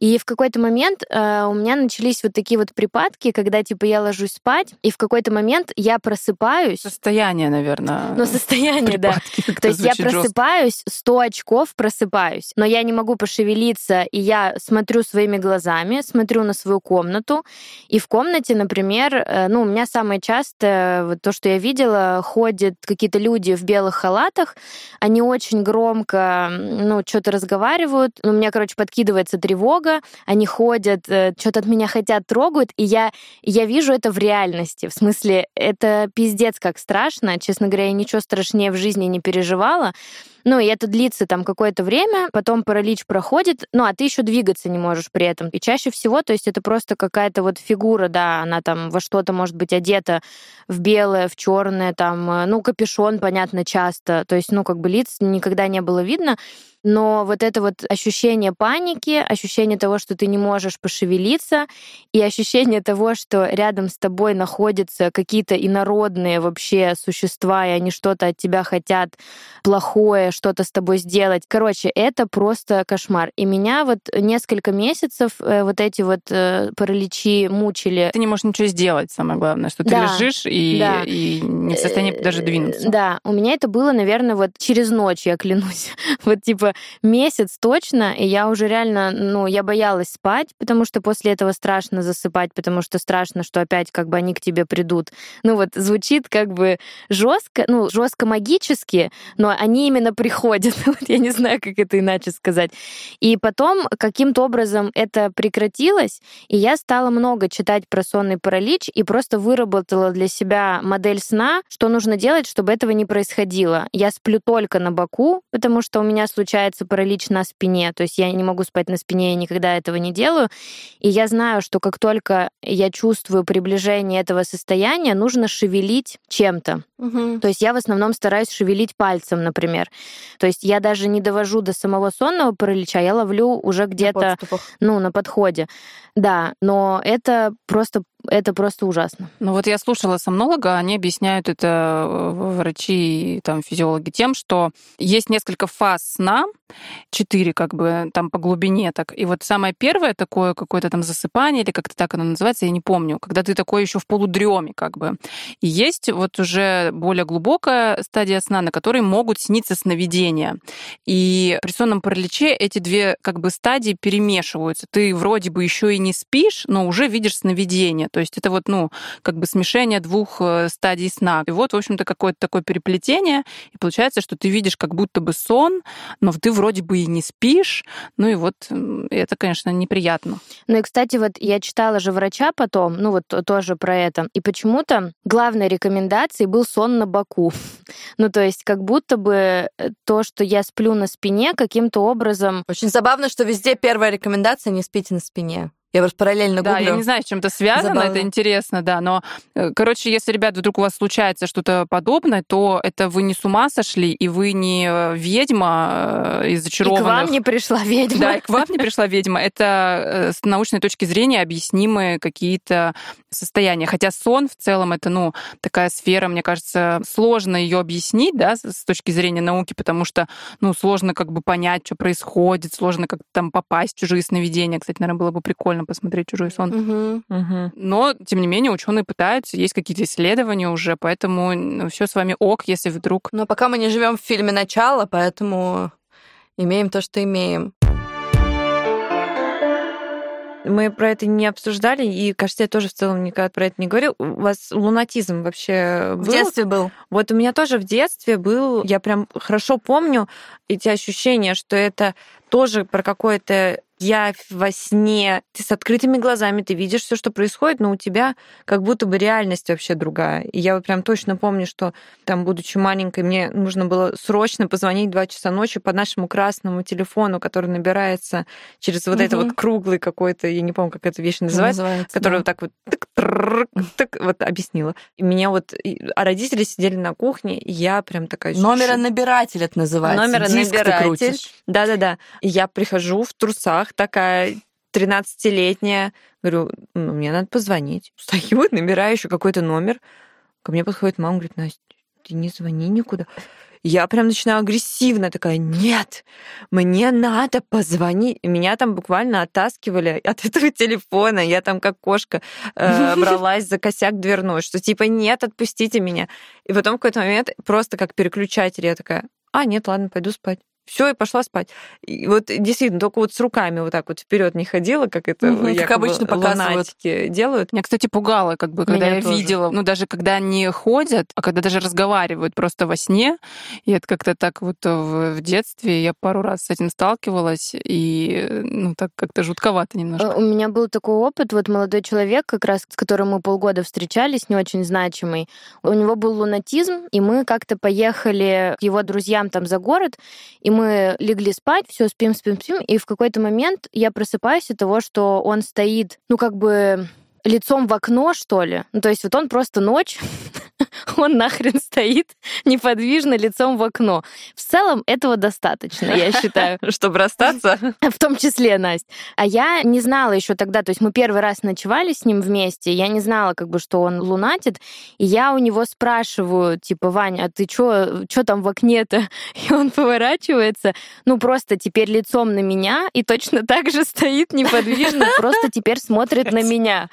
И в какой-то момент э, у меня начались вот такие вот припадки, когда типа я ложусь спать, и в какой-то момент я просыпаюсь. Состояние, наверное. Ну, состояние, да. То есть я просыпаюсь, 100 очков просыпаюсь, но я не могу пошевелиться, и я смотрю своими глазами, смотрю на свою комнату, и в комнате, например, э, ну, у меня самое частое, вот то, что я видела, ходят какие-то люди в белых халатах, они очень громко, ну, что-то разговаривают, у меня, короче, подкидывается тревога, много, они ходят, э, что-то от меня хотят, трогают, и я, я вижу это в реальности. В смысле, это пиздец как страшно. Честно говоря, я ничего страшнее в жизни не переживала. Ну, и это длится там какое-то время, потом паралич проходит, ну, а ты еще двигаться не можешь при этом. И чаще всего, то есть это просто какая-то вот фигура, да, она там во что-то может быть одета в белое, в черное, там, э, ну, капюшон, понятно, часто. То есть, ну, как бы лиц никогда не было видно но вот это вот ощущение паники, ощущение того, что ты не можешь пошевелиться, и ощущение того, что рядом с тобой находятся какие-то инородные вообще существа, и они что-то от тебя хотят плохое, что-то с тобой сделать. Короче, это просто кошмар. И меня вот несколько месяцев э, вот эти вот э, параличи мучили. Ты не можешь ничего сделать, самое главное, что ты да, лежишь и, да. и не в состоянии даже двинуться. Да, у меня это было, наверное, вот через ночь, я клянусь. (laughs) вот типа месяц точно, и я уже реально, ну, я боялась спать, потому что после этого страшно засыпать, потому что страшно, что опять как бы они к тебе придут. Ну вот звучит как бы жестко, ну, жестко магически, но они именно приходят. (laughs) вот я не знаю, как это иначе сказать. И потом каким-то образом это прекратилось, и я стала много читать про сонный паралич и просто выработала для себя модель сна, что нужно делать, чтобы этого не происходило. Я сплю только на боку, потому что у меня случается случается паралич на спине, то есть я не могу спать на спине, я никогда этого не делаю. И я знаю, что как только я чувствую приближение этого состояния, нужно шевелить чем-то. Угу. То есть я в основном стараюсь шевелить пальцем, например. То есть я даже не довожу до самого сонного паралича, я ловлю уже где-то ну, на подходе. Да, но это просто это просто ужасно. Ну вот я слушала сомнолога, они объясняют это э, врачи и там физиологи тем, что есть несколько фаз сна, четыре как бы там по глубине так. И вот самое первое такое какое-то там засыпание или как-то так оно называется, я не помню, когда ты такой еще в полудреме как бы. И есть вот уже более глубокая стадия сна, на которой могут сниться сновидения. И при сонном параличе эти две как бы стадии перемешиваются. Ты вроде бы еще и не спишь, но уже видишь сновидение. То есть это вот, ну, как бы смешение двух э, стадий сна. И вот, в общем-то, какое-то такое переплетение, и получается, что ты видишь как будто бы сон, но ты вроде бы и не спишь. Ну и вот это, конечно, неприятно. Ну и, кстати, вот я читала же врача потом, ну вот тоже про это, и почему-то главной рекомендацией был сон на боку. (laughs) ну то есть как будто бы э, то, что я сплю на спине, каким-то образом... Очень забавно, что везде первая рекомендация — не спите на спине. Я просто параллельно гуглю. Да, я не знаю, с чем это связано, Забавно. это интересно, да. Но, э, короче, если, ребят, вдруг у вас случается что-то подобное, то это вы не с ума сошли, и вы не э, ведьма э, из зачарованных. И к вам не пришла ведьма. Да, и к вам не пришла ведьма. Это с научной точки зрения объяснимые какие-то состояния. Хотя сон в целом это, ну, такая сфера, мне кажется, сложно ее объяснить, да, с точки зрения науки, потому что, ну, сложно как бы понять, что происходит, сложно как-то там попасть в чужие сновидения. Кстати, наверное, было бы прикольно прикольно посмотреть чужой сон. Угу. Угу. Но, тем не менее, ученые пытаются, есть какие-то исследования уже, поэтому ну, все с вами ок, если вдруг. Но пока мы не живем в фильме начало, поэтому имеем то, что имеем. мы про это не обсуждали, и, кажется, я тоже в целом никогда про это не говорил. У вас лунатизм вообще был? В детстве был. Вот у меня тоже в детстве был, я прям хорошо помню эти ощущения, что это тоже про какое-то я во сне, ты с открытыми глазами, ты видишь все, что происходит, но у тебя как будто бы реальность вообще другая. И я вот прям точно помню, что там, будучи маленькой, мне нужно было срочно позвонить два часа ночи по нашему красному телефону, который набирается через вот угу. это вот круглый какой-то, я не помню, как эта вещь называется, называется который да. вот так вот так, так, вот объяснила. И меня вот, а родители сидели на кухне, и я прям такая... Номеронабиратель это называется. Номеронабиратель. Да-да-да. И я прихожу в трусах, такая 13-летняя. Говорю, ну, мне надо позвонить. Стою, набираю еще какой-то номер. Ко мне подходит мама, говорит, Настя, ты не звони никуда. Я прям начинаю агрессивно такая, нет, мне надо позвонить. Меня там буквально оттаскивали от (laughs) этого телефона. Я там как кошка э, (laughs) бралась за косяк дверной, что типа нет, отпустите меня. И потом в какой-то момент просто как переключатель я такая, а, нет, ладно, пойду спать все, и пошла спать. И вот действительно, только вот с руками вот так вот вперед не ходила, как это угу, как обычно показывают. делают. Меня, кстати, пугало, как бы, когда Меня я тоже. видела, ну, даже когда они ходят, а когда даже разговаривают просто во сне, и это как-то так вот в, в детстве я пару раз с этим сталкивалась, и, ну, так как-то жутковато немножко. У меня был такой опыт, вот молодой человек, как раз с которым мы полгода встречались, не очень значимый, у него был лунатизм, и мы как-то поехали к его друзьям там за город, и мы легли спать, все, спим, спим, спим, и в какой-то момент я просыпаюсь от того, что он стоит, ну, как бы лицом в окно, что ли. Ну, то есть вот он просто ночь, (laughs) (laughs) он нахрен стоит неподвижно лицом в окно. В целом этого достаточно, я считаю. (laughs) Чтобы расстаться? (laughs) В том числе, Настя. А я не знала еще тогда, то есть мы первый раз ночевали с ним вместе, я не знала, как бы, что он лунатит, и я у него спрашиваю, типа, Ваня, а ты что что там в окне-то? И он поворачивается, ну, просто теперь лицом на меня, и точно так же стоит неподвижно, просто теперь смотрит на меня.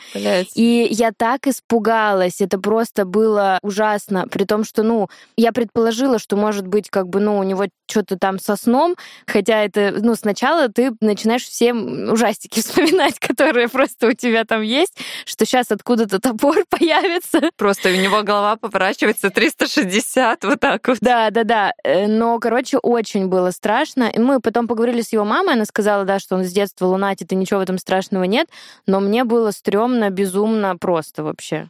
И я так испугалась, это просто было ужасно, при том, что, ну, я предположила, что, может быть, как бы, ну, у него что-то там со сном, хотя это, ну, сначала ты начинаешь все ужастики (laughs) вспоминать, которые просто у тебя там есть, что сейчас откуда-то топор (laughs) появится. Просто у него голова поворачивается 360, вот так вот. Да, да, да. Э, но, короче, очень было страшно. И мы потом поговорили с его мамой, она сказала, да, что он с детства лунатит, и ничего в этом страшного нет, но мне было стрёмно, безумно просто вообще.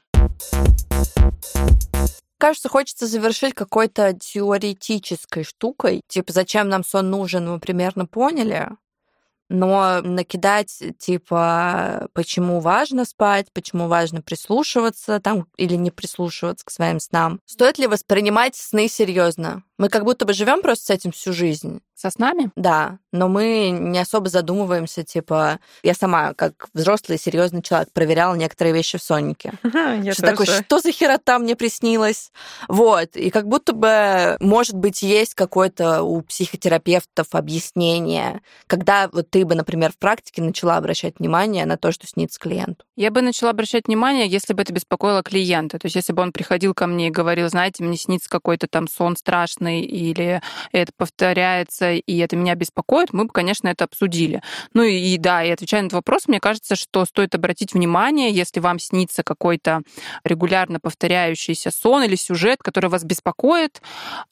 Кажется, хочется завершить какой-то теоретической штукой. Типа, зачем нам сон нужен, мы примерно поняли. Но накидать, типа, почему важно спать, почему важно прислушиваться там или не прислушиваться к своим снам. Стоит ли воспринимать сны серьезно? Мы как будто бы живем просто с этим всю жизнь. Со снами? Да, но мы не особо задумываемся, типа, я сама, как взрослый серьезный человек, проверяла некоторые вещи в Сонике. (laughs) Что такое, что за херота мне приснилось? Вот, и как будто бы, может быть, есть какое-то у психотерапевтов объяснение, когда вот ты бы, например, в практике начала обращать внимание на то, что снится клиенту. Я бы начала обращать внимание, если бы это беспокоило клиента. То есть если бы он приходил ко мне и говорил, знаете, мне снится какой-то там сон страшный, или это повторяется, и это меня беспокоит, мы бы, конечно, это обсудили. Ну и да, и отвечая на этот вопрос, мне кажется, что стоит обратить внимание, если вам снится какой-то регулярно повторяющийся сон или сюжет, который вас беспокоит,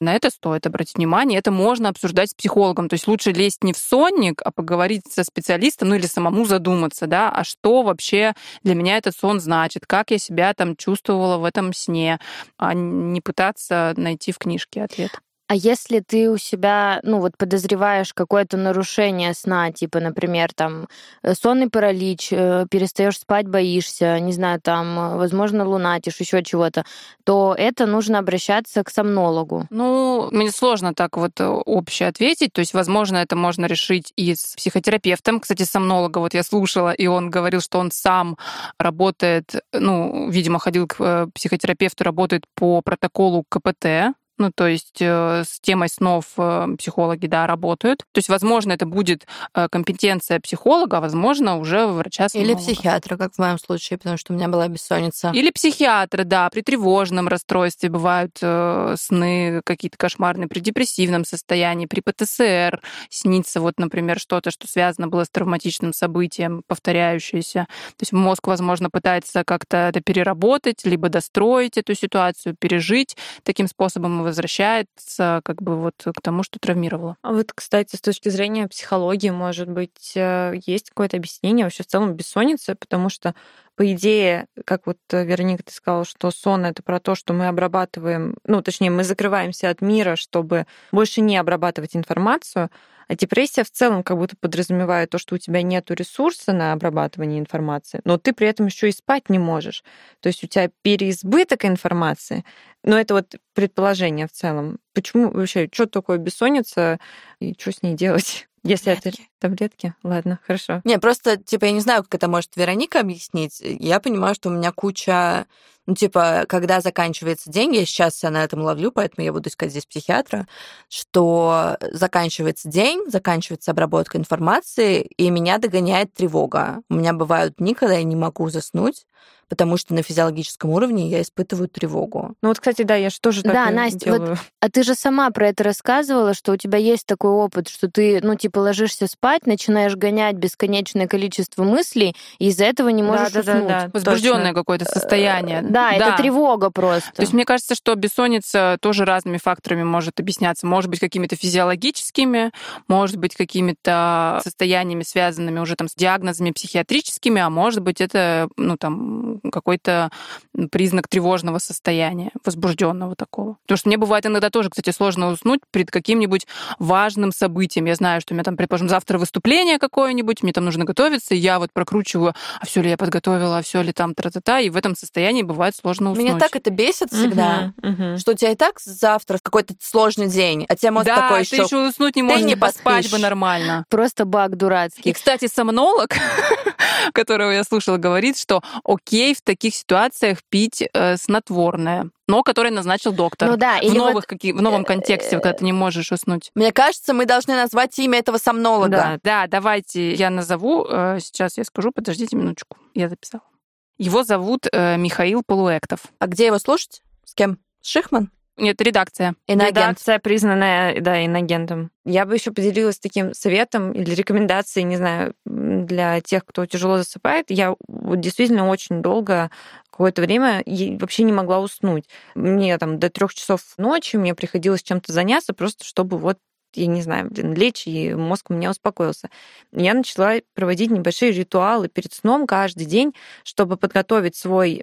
на это стоит обратить внимание. Это можно обсуждать с психологом. То есть лучше лезть не в сонник, а поговорить со специалистом, ну или самому задуматься, да, а что вообще для меня этот сон значит, как я себя там чувствовала в этом сне, а не пытаться найти в книжке ответ. А если ты у себя, ну вот подозреваешь какое-то нарушение сна, типа, например, там э, сонный паралич, э, перестаешь спать, боишься, не знаю, там, э, возможно, лунатишь, еще чего-то, то это нужно обращаться к сомнологу. Ну, мне сложно так вот общее ответить. То есть, возможно, это можно решить и с психотерапевтом. Кстати, сомнолога вот я слушала, и он говорил, что он сам работает, ну, видимо, ходил к психотерапевту, работает по протоколу КПТ, Ну, то есть э, с темой снов э, психологи, да, работают. То есть, возможно, это будет э, компетенция психолога, а возможно, уже врача Или психиатра, как в моем случае, потому что у меня была бессонница. Или психиатра, да. При тревожном расстройстве бывают э, сны какие-то кошмарные, при депрессивном состоянии, при ПТСР снится вот, например, что-то, что связано было с травматичным событием, повторяющееся. То есть мозг, возможно, пытается как-то это переработать, либо достроить эту ситуацию, пережить таким способом возвращается как бы вот к тому, что травмировало. А вот, кстати, с точки зрения психологии, может быть, э, есть какое-то объяснение вообще в целом бессонницы, потому что по идее, как вот, э, Вероника, ты сказала, что сон — это про то, что мы обрабатываем, ну, точнее, мы закрываемся от мира, чтобы больше не обрабатывать информацию, а депрессия в целом как будто подразумевает то, что у тебя нет ресурса на обрабатывание информации, но ты при этом еще и спать не можешь. То есть у тебя переизбыток информации. Но это вот предположение в целом. Почему вообще, что такое бессонница и что с ней делать? (laughs) Если таблетки. это таблетки, ладно, хорошо. Не, просто, типа, я не знаю, как это может Вероника объяснить. Я понимаю, что у меня куча ну, типа, когда заканчивается день, я сейчас себя на этом ловлю, поэтому я буду искать здесь психиатра, что заканчивается день, заканчивается обработка информации, и меня догоняет тревога. У меня бывают дни, когда я не могу заснуть, потому что на физиологическом уровне я испытываю тревогу. Ну вот, кстати, да, я же тоже так Да, Настя, делаю. Вот, (laughs) а ты же сама про это рассказывала, что у тебя есть такой опыт, что ты, ну, типа, ложишься спать, начинаешь гонять бесконечное количество мыслей, и из-за этого не можешь да, уснуть. Да, да, да, Возбужденное какое-то состояние. Да, да, это тревога просто. То есть мне кажется, что бессонница тоже разными факторами может объясняться. Может быть, какими-то физиологическими, может быть, какими-то состояниями, связанными уже там с диагнозами психиатрическими, а может быть, это, ну, там, какой-то признак тревожного состояния, возбужденного такого. Потому что мне бывает иногда тоже, кстати, сложно уснуть перед каким-нибудь важным событием. Я знаю, что у меня там, предположим, завтра выступление какое-нибудь, мне там нужно готовиться, и я вот прокручиваю, а все ли я подготовила, а все ли там тра-та-та, и в этом состоянии бывает бывает сложно уснуть. Меня так это бесит всегда, угу, угу. что у тебя и так завтра какой-то сложный день, а тебе мозг да, такой еще... ты еще уснуть не можешь, не поспать бы нормально. Просто баг дурацкий. И, кстати, сомнолог, (laughs) которого я слушала, говорит, что окей в таких ситуациях пить э, снотворное но который назначил доктор. Ну да, в, новых, вот, какие, в новом э, контексте, когда ты не можешь уснуть. Мне кажется, мы должны назвать имя этого сомнолога. Да, да давайте я назову. Э, сейчас я скажу, подождите минуточку. Я записала. Его зовут э, Михаил Полуэктов. А где его слушать? С кем? С Шихман? Нет, редакция. Инагент. Редакция, признанная, да, инагентом. Я бы еще поделилась таким советом или рекомендацией, не знаю, для тех, кто тяжело засыпает. Я вот действительно очень долго какое-то время вообще не могла уснуть. Мне там до трех часов ночи мне приходилось чем-то заняться, просто чтобы вот я не знаю, блин, лечь, и мозг у меня успокоился. Я начала проводить небольшие ритуалы перед сном каждый день, чтобы подготовить свой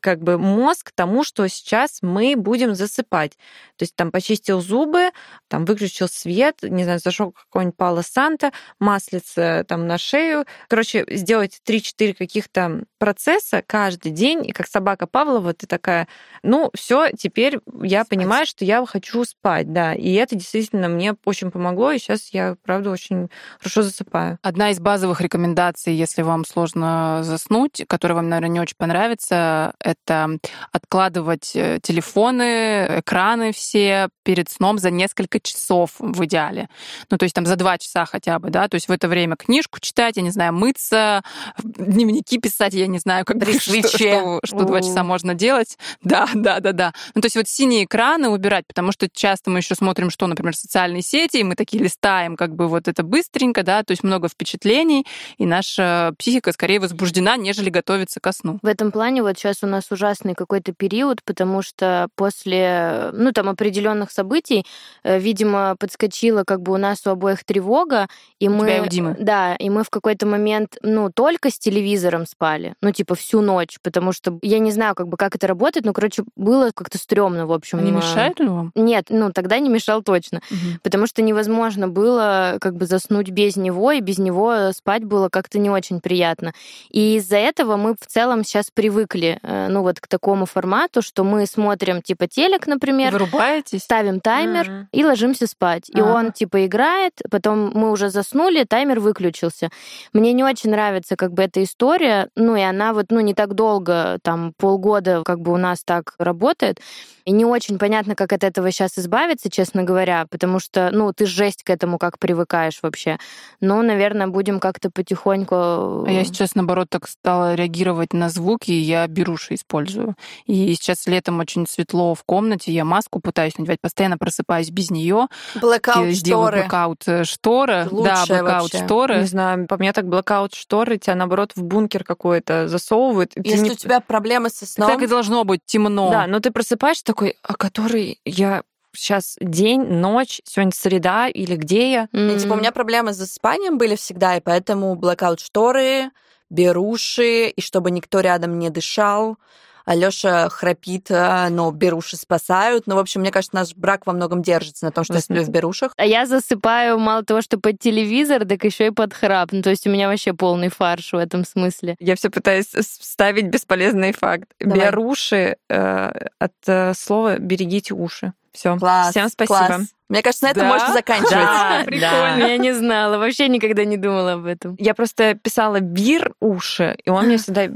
как бы мозг к тому, что сейчас мы будем засыпать. То есть там почистил зубы, там выключил свет, не знаю, зашел какой-нибудь Пало Санта, маслица там на шею. Короче, сделать 3-4 каких-то процесса каждый день, и как собака Павлова, ты такая, ну, все, теперь я спать. понимаю, что я хочу спать, да. И это действительно мне очень помогло, и сейчас я, правда, очень хорошо засыпаю. Одна из базовых рекомендаций, если вам сложно заснуть, которая вам, наверное, не очень понравится, это откладывать э, телефоны, экраны все перед сном за несколько часов в идеале. Ну, то есть там за два часа хотя бы, да, то есть в это время книжку читать, я не знаю, мыться, дневники писать, я не знаю, как При что, что, два часа можно делать. Да, да, да, да. Ну, то есть вот синие экраны убирать, потому что часто мы еще смотрим, что, например, социальные социальные сети, и мы такие листаем как бы вот это быстренько, да, то есть много впечатлений, и наша психика скорее возбуждена, нежели готовится ко сну. В этом плане вот сейчас у нас ужасный какой-то период, потому что после, ну, там, определенных событий, э, видимо, подскочила как бы у нас у обоих тревога, и у мы... Тебя и у Димы. Да, и мы в какой-то момент, ну, только с телевизором спали, ну, типа, всю ночь, потому что я не знаю, как бы, как это работает, но, короче, было как-то стрёмно, в общем. Не мешает ли вам? Нет, ну, тогда не мешал точно. Угу потому что невозможно было как бы заснуть без него, и без него спать было как-то не очень приятно. И из-за этого мы в целом сейчас привыкли, э, ну вот к такому формату, что мы смотрим типа телек, например, вырубаетесь, ставим таймер mm-hmm. и ложимся спать. И uh-huh. он типа играет, потом мы уже заснули, таймер выключился. Мне не очень нравится как бы эта история, ну и она вот, ну, не так долго, там, полгода как бы у нас так работает. И не очень понятно, как от этого сейчас избавиться, честно говоря, потому что, ну, ты жесть к этому как привыкаешь вообще. Но, наверное, будем как-то потихоньку... А я сейчас, наоборот, так стала реагировать на звуки, и я беруши использую. И сейчас летом очень светло в комнате, я маску пытаюсь надевать, постоянно просыпаюсь без нее. Blackout шторы. Blackout э, шторы. Да, blackout шторы. Не знаю, по мне так blackout шторы тебя, наоборот, в бункер какой-то засовывают. Если не... у тебя проблемы со сном... Так и должно быть, темно. Да, но ты просыпаешься такой, а который я сейчас день, ночь, сегодня среда или где я? Mm-hmm. И, типа, у меня проблемы с засыпанием были всегда, и поэтому blackout шторы, беруши, и чтобы никто рядом не дышал. Алёша храпит, а, но беруши спасают. Ну, в общем, мне кажется, наш брак во многом держится на том, что я сплю в берушах. А я засыпаю мало того, что под телевизор, так еще и под храп. Ну, то есть у меня вообще полный фарш в этом смысле. Я все пытаюсь вставить бесполезный факт. Давай. Беруши э, от э, слова «берегите уши». Все. Класс. Всем спасибо. Класс. Мне кажется, на этом да? можно заканчивать. Да, (laughs) прикольно. Я не знала, вообще никогда не думала об этом. Я просто писала бир уши, и он мне (laughs) всегда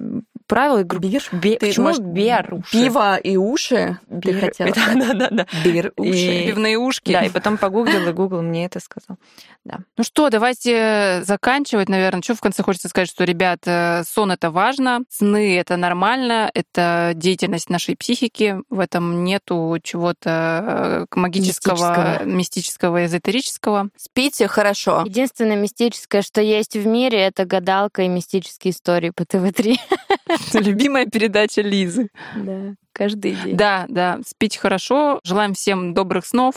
правил и говорю, бир? Бе... Ты, Почему может, бер уши? Пиво и уши бир. ты хотела? Да, да, да. Бир, уши. И... Пивные ушки. Да, и потом погуглил, и Google мне это сказал. Да. Ну что, давайте заканчивать, наверное. Что в конце хочется сказать, что, ребят, э, сон — это важно, сны — это нормально, это деятельность нашей психики, в этом нету чего-то э, магического, мистического, мистического эзотерического. Спите хорошо. Единственное мистическое, что есть в мире, это гадалка и мистические истории по ТВ-3. (laughs) (laughs) Любимая передача Лизы. Да, каждый день. Да, да, спите хорошо. Желаем всем добрых снов.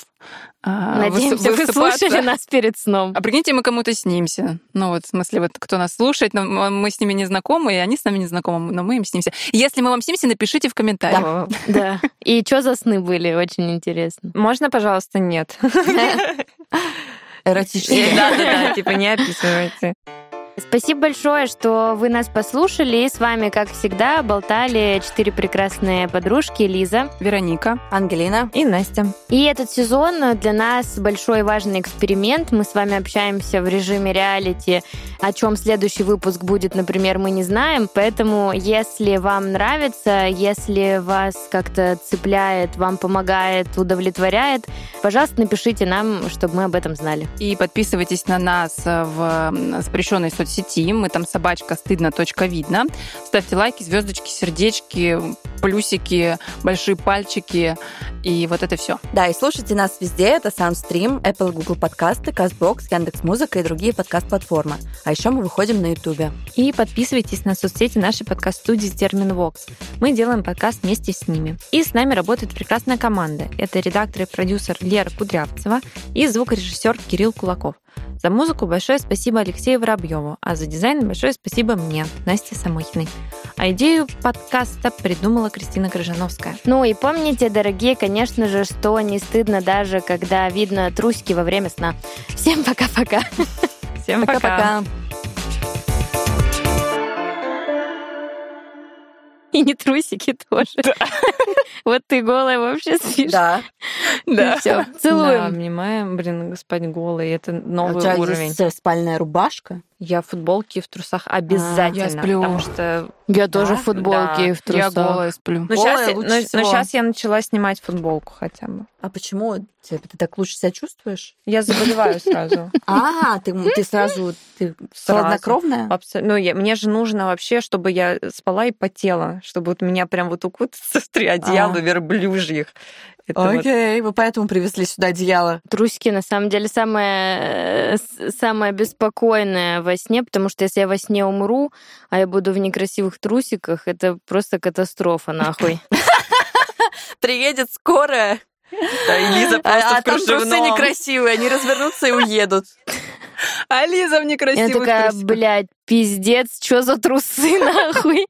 А, Надеемся, вы слушали нас перед сном. А прикиньте, мы кому-то снимся. Ну вот, в смысле, вот кто нас слушает, но мы с ними не знакомы, и они с нами не знакомы, но мы им снимся. Если мы вам снимся, напишите в комментариях. Да. (laughs) да. И что за сны были? Очень интересно. Можно, пожалуйста, нет? (laughs) Эротические. Да, да, да, типа не описывайте. Спасибо большое, что вы нас послушали. И с вами, как всегда, болтали четыре прекрасные подружки Лиза, Вероника, Ангелина и Настя. И этот сезон для нас большой важный эксперимент. Мы с вами общаемся в режиме реалити. О чем следующий выпуск будет, например, мы не знаем. Поэтому, если вам нравится, если вас как-то цепляет, вам помогает, удовлетворяет, пожалуйста, напишите нам, чтобы мы об этом знали. И подписывайтесь на нас в запрещенной соцсети соцсети. Мы там собачка стыдно. Видно. Ставьте лайки, звездочки, сердечки, плюсики, большие пальчики и вот это все. Да, и слушайте нас везде. Это SoundStream, Apple, Google подкасты, CastBox, Яндекс.Музыка и другие подкаст-платформы. А еще мы выходим на YouTube. И подписывайтесь на соцсети нашей подкаст-студии Терминвокс. Мы делаем подкаст вместе с ними. И с нами работает прекрасная команда. Это редактор и продюсер Лера Кудрявцева и звукорежиссер Кирилл Кулаков. За музыку большое спасибо Алексею Воробьеву, а за дизайн большое спасибо мне, Насте Самохиной. А идею подкаста придумала Кристина Крыжановская. Ну и помните, дорогие, конечно же, что не стыдно даже, когда видно трусики во время сна. Всем пока-пока. Всем пока-пока. И не трусики тоже. Да. (laughs) Вот ты голая вообще спишь. Да. Да. Все, целуем. Да, обнимаем. Блин, господин голый, это новый а у тебя уровень. Есть спальная рубашка? Я в футболке и в трусах обязательно. А, я сплю. Потому что... Я да? тоже в футболке да. и в трусах. Я голая сплю. Но, голая сейчас, лучше но, всего. но сейчас я начала снимать футболку хотя бы. А почему? Ты, ты так лучше себя чувствуешь? Я заболеваю сразу. (laughs) А, ты, ты сразу ты хладнокровная? Абсолютно. Ну, я, мне же нужно вообще, чтобы я спала и потела, чтобы вот меня прям вот укутаться (laughs) в три одеяла а. верблюжьих. Окей, вот... вы поэтому привезли сюда одеяло. Трусики, на самом деле, самое, э, самое беспокойное во сне, потому что если я во сне умру, а я буду в некрасивых трусиках, это просто катастрофа, нахуй. (laughs) Приедет скорая. Да, и Лиза просто а, а там трусы некрасивые, они развернутся и уедут. (laughs) А Лиза в некрасивых Я такая, блядь, пиздец, что за трусы, (laughs) нахуй?